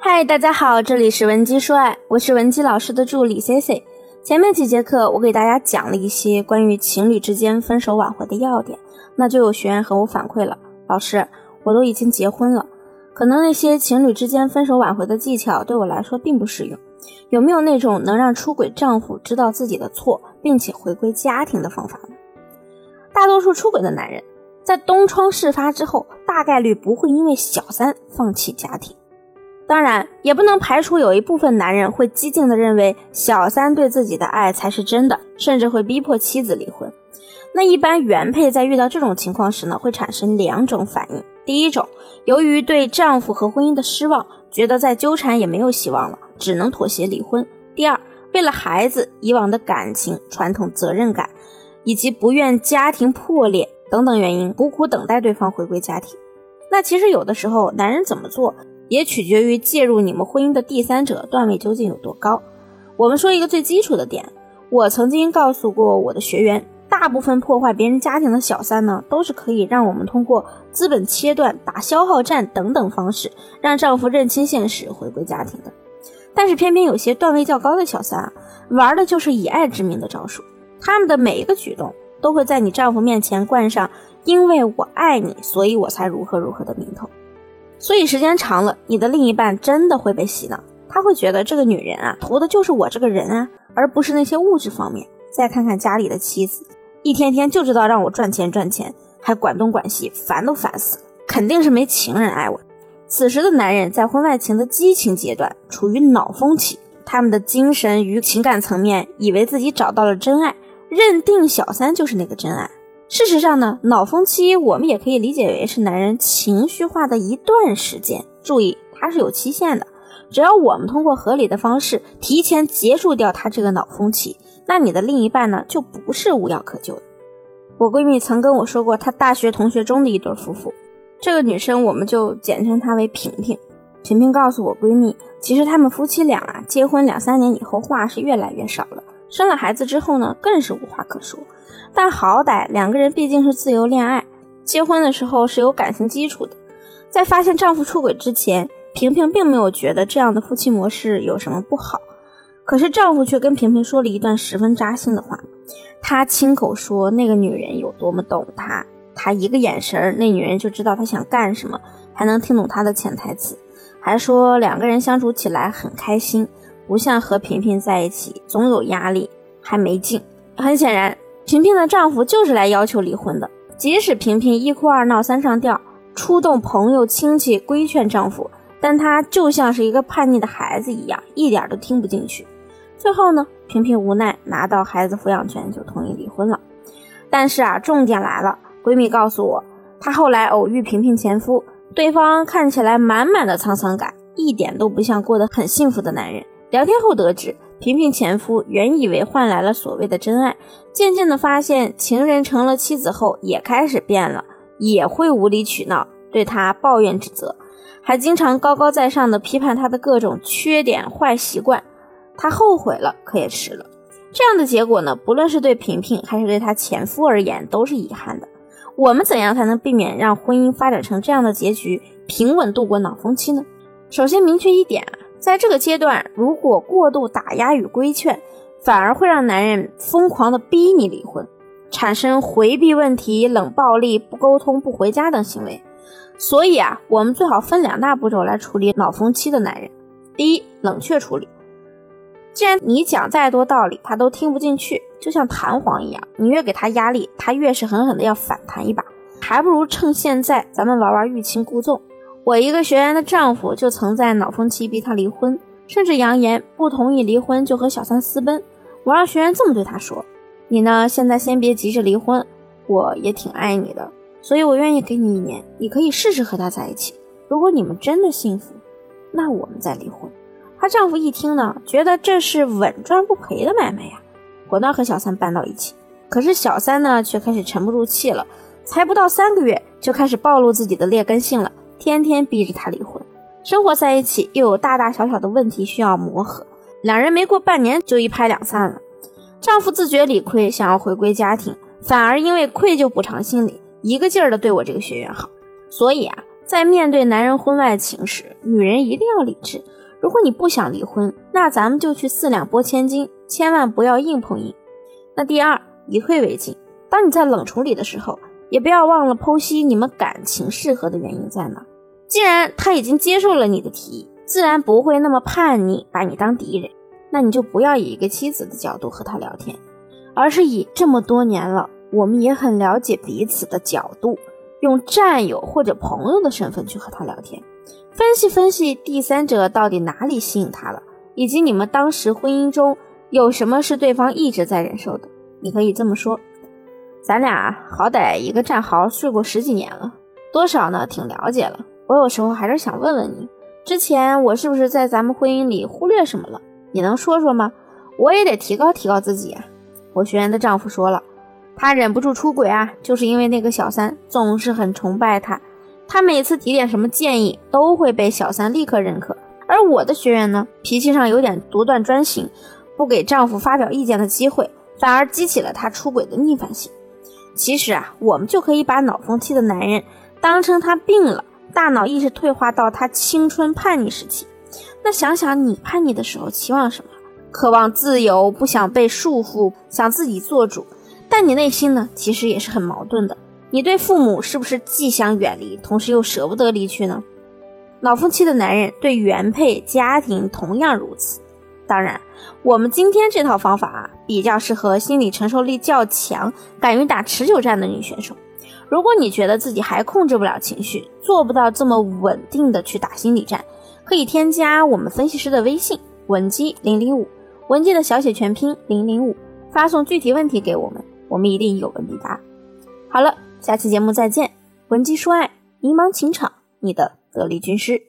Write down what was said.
嗨，大家好，这里是文姬说爱，我是文姬老师的助理 C C。前面几节课我给大家讲了一些关于情侣之间分手挽回的要点，那就有学员和我反馈了，老师，我都已经结婚了，可能那些情侣之间分手挽回的技巧对我来说并不适用，有没有那种能让出轨丈夫知道自己的错，并且回归家庭的方法呢？大多数出轨的男人在东窗事发之后，大概率不会因为小三放弃家庭。当然，也不能排除有一部分男人会激进的认为小三对自己的爱才是真的，甚至会逼迫妻子离婚。那一般原配在遇到这种情况时呢，会产生两种反应。第一种，由于对丈夫和婚姻的失望，觉得再纠缠也没有希望了，只能妥协离婚。第二，为了孩子、以往的感情、传统责任感，以及不愿家庭破裂等等原因，苦苦等待对方回归家庭。那其实有的时候，男人怎么做？也取决于介入你们婚姻的第三者段位究竟有多高。我们说一个最基础的点，我曾经告诉过我的学员，大部分破坏别人家庭的小三呢，都是可以让我们通过资本切断、打消耗战等等方式，让丈夫认清现实，回归家庭的。但是偏偏有些段位较高的小三啊，玩的就是以爱之名的招数，他们的每一个举动都会在你丈夫面前冠上“因为我爱你，所以我才如何如何”的名头。所以时间长了，你的另一半真的会被洗脑，他会觉得这个女人啊，图的就是我这个人啊，而不是那些物质方面。再看看家里的妻子，一天天就知道让我赚钱赚钱，还管东管西，烦都烦死了，肯定是没情人爱我。此时的男人在婚外情的激情阶段，处于脑风期，他们的精神与情感层面以为自己找到了真爱，认定小三就是那个真爱。事实上呢，脑风期我们也可以理解为是男人情绪化的一段时间。注意，它是有期限的。只要我们通过合理的方式提前结束掉他这个脑风期，那你的另一半呢就不是无药可救的。我闺蜜曾跟我说过，她大学同学中的一对夫妇，这个女生我们就简称她为萍萍。萍萍告诉我闺蜜，其实他们夫妻俩啊，结婚两三年以后话是越来越少了，生了孩子之后呢，更是无话可说。但好歹两个人毕竟是自由恋爱，结婚的时候是有感情基础的。在发现丈夫出轨之前，萍萍并没有觉得这样的夫妻模式有什么不好。可是丈夫却跟萍萍说了一段十分扎心的话，他亲口说那个女人有多么懂他，他一个眼神，那女人就知道他想干什么，还能听懂他的潜台词，还说两个人相处起来很开心，不像和萍萍在一起总有压力，还没劲。很显然。萍萍的丈夫就是来要求离婚的，即使萍萍一哭二闹三上吊，出动朋友亲戚规劝丈夫，但她就像是一个叛逆的孩子一样，一点都听不进去。最后呢，萍萍无奈拿到孩子抚养权，就同意离婚了。但是啊，重点来了，闺蜜告诉我，她后来偶遇萍萍前夫，对方看起来满满的沧桑感，一点都不像过得很幸福的男人。聊天后得知。萍萍前夫原以为换来了所谓的真爱，渐渐的发现情人成了妻子后也开始变了，也会无理取闹，对他抱怨指责，还经常高高在上的批判他的各种缺点坏习惯。他后悔了，可也迟了。这样的结果呢，不论是对萍萍还是对她前夫而言，都是遗憾的。我们怎样才能避免让婚姻发展成这样的结局，平稳度过脑风期呢？首先明确一点。在这个阶段，如果过度打压与规劝，反而会让男人疯狂的逼你离婚，产生回避问题、冷暴力、不沟通、不回家等行为。所以啊，我们最好分两大步骤来处理脑风期的男人。第一，冷却处理。既然你讲再多道理，他都听不进去，就像弹簧一样，你越给他压力，他越是狠狠的要反弹一把。还不如趁现在，咱们玩玩欲擒故纵。我一个学员的丈夫就曾在脑风期逼她离婚，甚至扬言不同意离婚就和小三私奔。我让学员这么对他说：“你呢，现在先别急着离婚，我也挺爱你的，所以我愿意给你一年，你可以试试和他在一起。如果你们真的幸福，那我们再离婚。”她丈夫一听呢，觉得这是稳赚不赔的买卖呀，果断和小三搬到一起。可是小三呢，却开始沉不住气了，才不到三个月就开始暴露自己的劣根性了。天天逼着他离婚，生活在一起又有大大小小的问题需要磨合，两人没过半年就一拍两散了。丈夫自觉理亏，想要回归家庭，反而因为愧疚补偿心理，一个劲儿的对我这个学员好。所以啊，在面对男人婚外情时，女人一定要理智。如果你不想离婚，那咱们就去四两拨千斤，千万不要硬碰硬。那第二，以退为进。当你在冷处理的时候，也不要忘了剖析你们感情适合的原因在哪。既然他已经接受了你的提议，自然不会那么叛逆，把你当敌人。那你就不要以一个妻子的角度和他聊天，而是以这么多年了，我们也很了解彼此的角度，用战友或者朋友的身份去和他聊天，分析分析第三者到底哪里吸引他了，以及你们当时婚姻中有什么是对方一直在忍受的。你可以这么说：咱俩好歹一个战壕睡过十几年了，多少呢挺了解了。我有时候还是想问问你，之前我是不是在咱们婚姻里忽略什么了？你能说说吗？我也得提高提高自己啊！我学员的丈夫说了，他忍不住出轨啊，就是因为那个小三总是很崇拜他，他每次提点什么建议都会被小三立刻认可。而我的学员呢，脾气上有点独断专行，不给丈夫发表意见的机会，反而激起了他出轨的逆反心。其实啊，我们就可以把脑风期的男人当成他病了，大脑意识退化到他青春叛逆时期。那想想你叛逆的时候期望什么？渴望自由，不想被束缚，想自己做主。但你内心呢，其实也是很矛盾的。你对父母是不是既想远离，同时又舍不得离去呢？老夫妻的男人对原配、家庭同样如此。当然，我们今天这套方法啊，比较适合心理承受力较强、敢于打持久战的女选手。如果你觉得自己还控制不了情绪，做不到这么稳定的去打心理战。可以添加我们分析师的微信文姬零零五，文姬的小写全拼零零五，发送具体问题给我们，我们一定有问必答。好了，下期节目再见，文姬说爱，迷茫情场，你的得力军师。